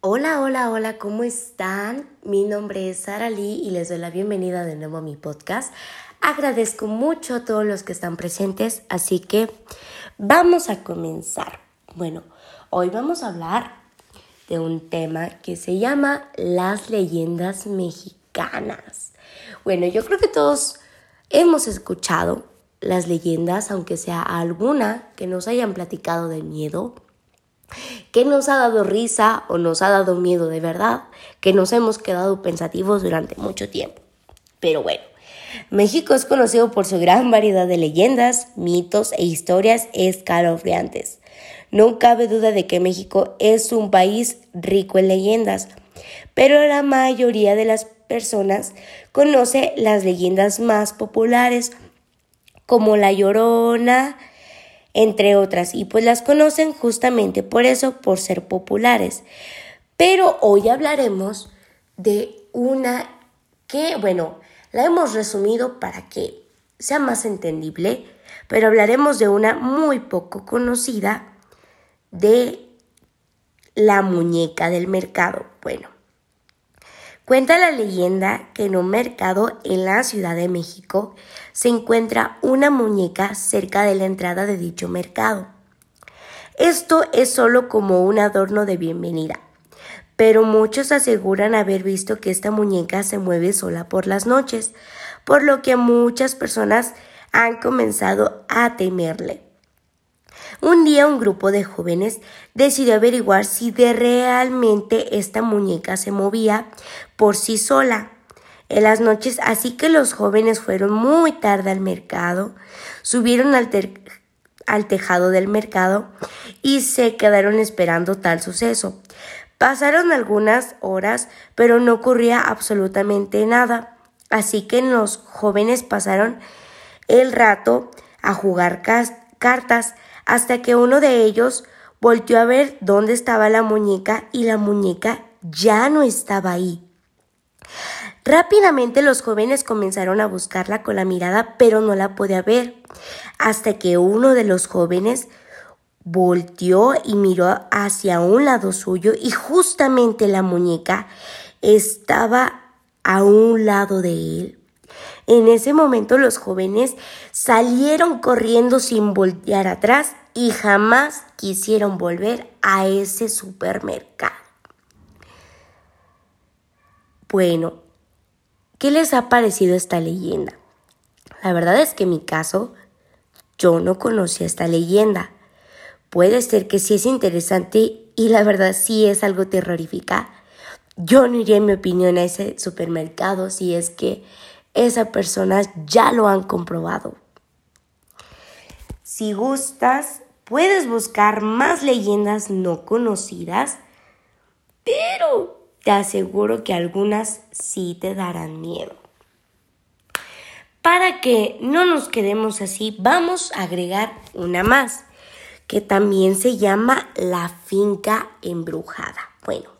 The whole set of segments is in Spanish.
Hola, hola, hola, ¿cómo están? Mi nombre es Sara Lee y les doy la bienvenida de nuevo a mi podcast. Agradezco mucho a todos los que están presentes, así que vamos a comenzar. Bueno, hoy vamos a hablar de un tema que se llama las leyendas mexicanas. Bueno, yo creo que todos hemos escuchado las leyendas, aunque sea alguna que nos hayan platicado de miedo que nos ha dado risa o nos ha dado miedo de verdad, que nos hemos quedado pensativos durante mucho tiempo. Pero bueno, México es conocido por su gran variedad de leyendas, mitos e historias escalofriantes. No cabe duda de que México es un país rico en leyendas, pero la mayoría de las personas conoce las leyendas más populares, como La Llorona, entre otras, y pues las conocen justamente por eso, por ser populares. Pero hoy hablaremos de una que, bueno, la hemos resumido para que sea más entendible, pero hablaremos de una muy poco conocida de la muñeca del mercado. Bueno, Cuenta la leyenda que en un mercado en la Ciudad de México se encuentra una muñeca cerca de la entrada de dicho mercado. Esto es solo como un adorno de bienvenida, pero muchos aseguran haber visto que esta muñeca se mueve sola por las noches, por lo que muchas personas han comenzado a temerle. Un día un grupo de jóvenes decidió averiguar si de realmente esta muñeca se movía por sí sola en las noches, así que los jóvenes fueron muy tarde al mercado, subieron al, al tejado del mercado y se quedaron esperando tal suceso. Pasaron algunas horas, pero no ocurría absolutamente nada, así que los jóvenes pasaron el rato a jugar cartas hasta que uno de ellos volteó a ver dónde estaba la muñeca y la muñeca ya no estaba ahí. Rápidamente los jóvenes comenzaron a buscarla con la mirada, pero no la podía ver, hasta que uno de los jóvenes volteó y miró hacia un lado suyo y justamente la muñeca estaba a un lado de él. En ese momento los jóvenes salieron corriendo sin voltear atrás y jamás quisieron volver a ese supermercado. Bueno, ¿qué les ha parecido esta leyenda? La verdad es que en mi caso, yo no conocía esta leyenda. Puede ser que sí es interesante y la verdad sí es algo terrorífica. Yo no iría en mi opinión a ese supermercado si es que esas personas ya lo han comprobado. Si gustas, puedes buscar más leyendas no conocidas, pero te aseguro que algunas sí te darán miedo. Para que no nos quedemos así, vamos a agregar una más, que también se llama la finca embrujada. Bueno,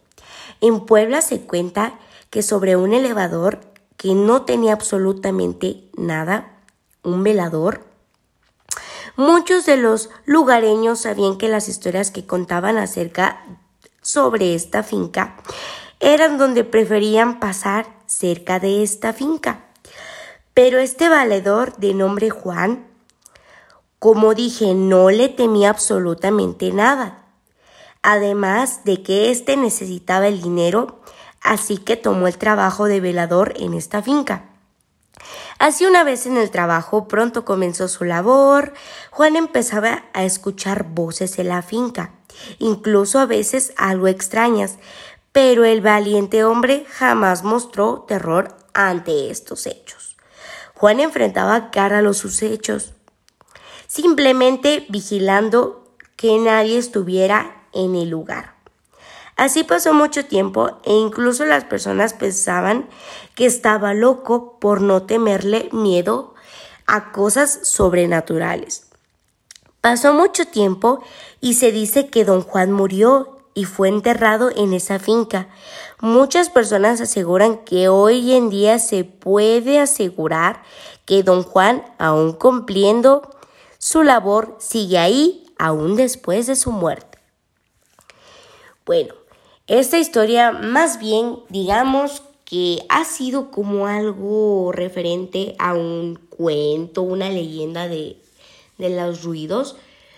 en Puebla se cuenta que sobre un elevador que no tenía absolutamente nada, un velador. Muchos de los lugareños sabían que las historias que contaban acerca sobre esta finca eran donde preferían pasar cerca de esta finca. Pero este valedor de nombre Juan, como dije, no le temía absolutamente nada. Además de que éste necesitaba el dinero así que tomó el trabajo de velador en esta finca. Así una vez en el trabajo pronto comenzó su labor, Juan empezaba a escuchar voces en la finca, incluso a veces algo extrañas, pero el valiente hombre jamás mostró terror ante estos hechos. Juan enfrentaba cara a los hechos, simplemente vigilando que nadie estuviera en el lugar. Así pasó mucho tiempo e incluso las personas pensaban que estaba loco por no temerle miedo a cosas sobrenaturales. Pasó mucho tiempo y se dice que don Juan murió y fue enterrado en esa finca. Muchas personas aseguran que hoy en día se puede asegurar que don Juan, aún cumpliendo su labor, sigue ahí aún después de su muerte. Bueno, Esta historia más bien, digamos que ha sido como algo referente a un cuento, una leyenda de, de los ruidos.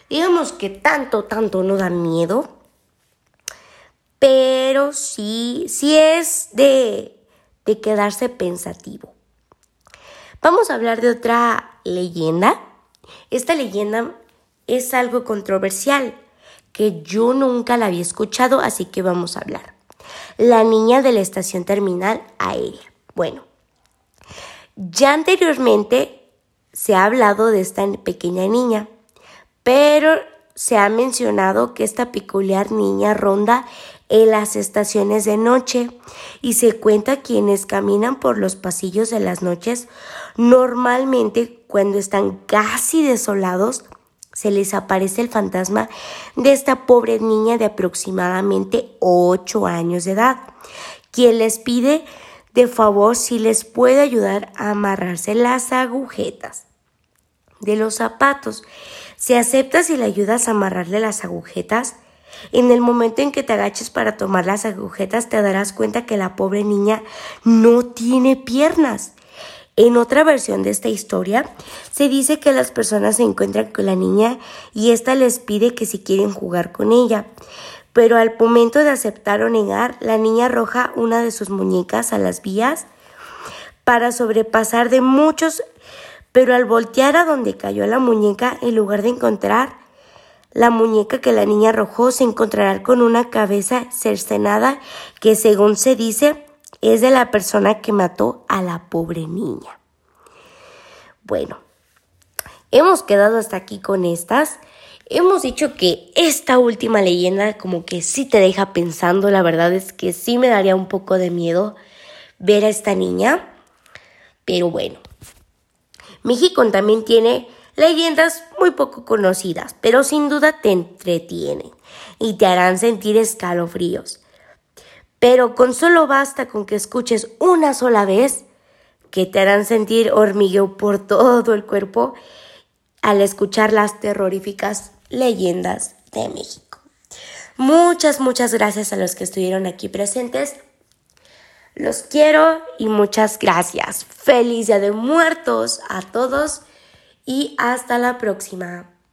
Digamos que tanto, tanto no da miedo, pero sí, sí es de, de quedarse pensativo. Vamos a hablar de otra leyenda. Esta leyenda es algo controversial que yo nunca la había escuchado, así que vamos a hablar. La niña de la estación terminal aérea. Bueno, ya anteriormente se ha hablado de esta pequeña niña, pero se ha mencionado que esta peculiar niña ronda en las estaciones de noche y se cuenta quienes caminan por los pasillos de las noches normalmente cuando están casi desolados se les aparece el fantasma de esta pobre niña de aproximadamente 8 años de edad, quien les pide de favor si les puede ayudar a amarrarse las agujetas de los zapatos. Si aceptas y le ayudas a amarrarle las agujetas, en el momento en que te agaches para tomar las agujetas te darás cuenta que la pobre niña no tiene piernas en otra versión de esta historia, se dice que las personas se encuentran con la niña y ésta les pide que si quieren jugar con ella. Pero al momento de aceptar o negar, la niña arroja una de sus muñecas a las vías para sobrepasar de muchos, pero al voltear a donde cayó la muñeca, en lugar de encontrar la muñeca que la niña arrojó, se encontrará con una cabeza cercenada que según se dice es de la persona que mató a la pobre niña. Bueno, hemos quedado hasta aquí con estas. Hemos dicho que esta última leyenda como que sí te deja pensando, la verdad es que sí me daría un poco de miedo ver a esta niña. Pero bueno, México también tiene leyendas muy poco conocidas, pero sin duda te entretienen y te harán sentir escalofríos. Pero con solo basta con que escuches una sola vez que te harán sentir hormigueo por todo el cuerpo al escuchar las terroríficas leyendas de México. Muchas, muchas gracias a los que estuvieron aquí presentes. Los quiero y muchas gracias. Feliz Día de Muertos a todos y hasta la próxima.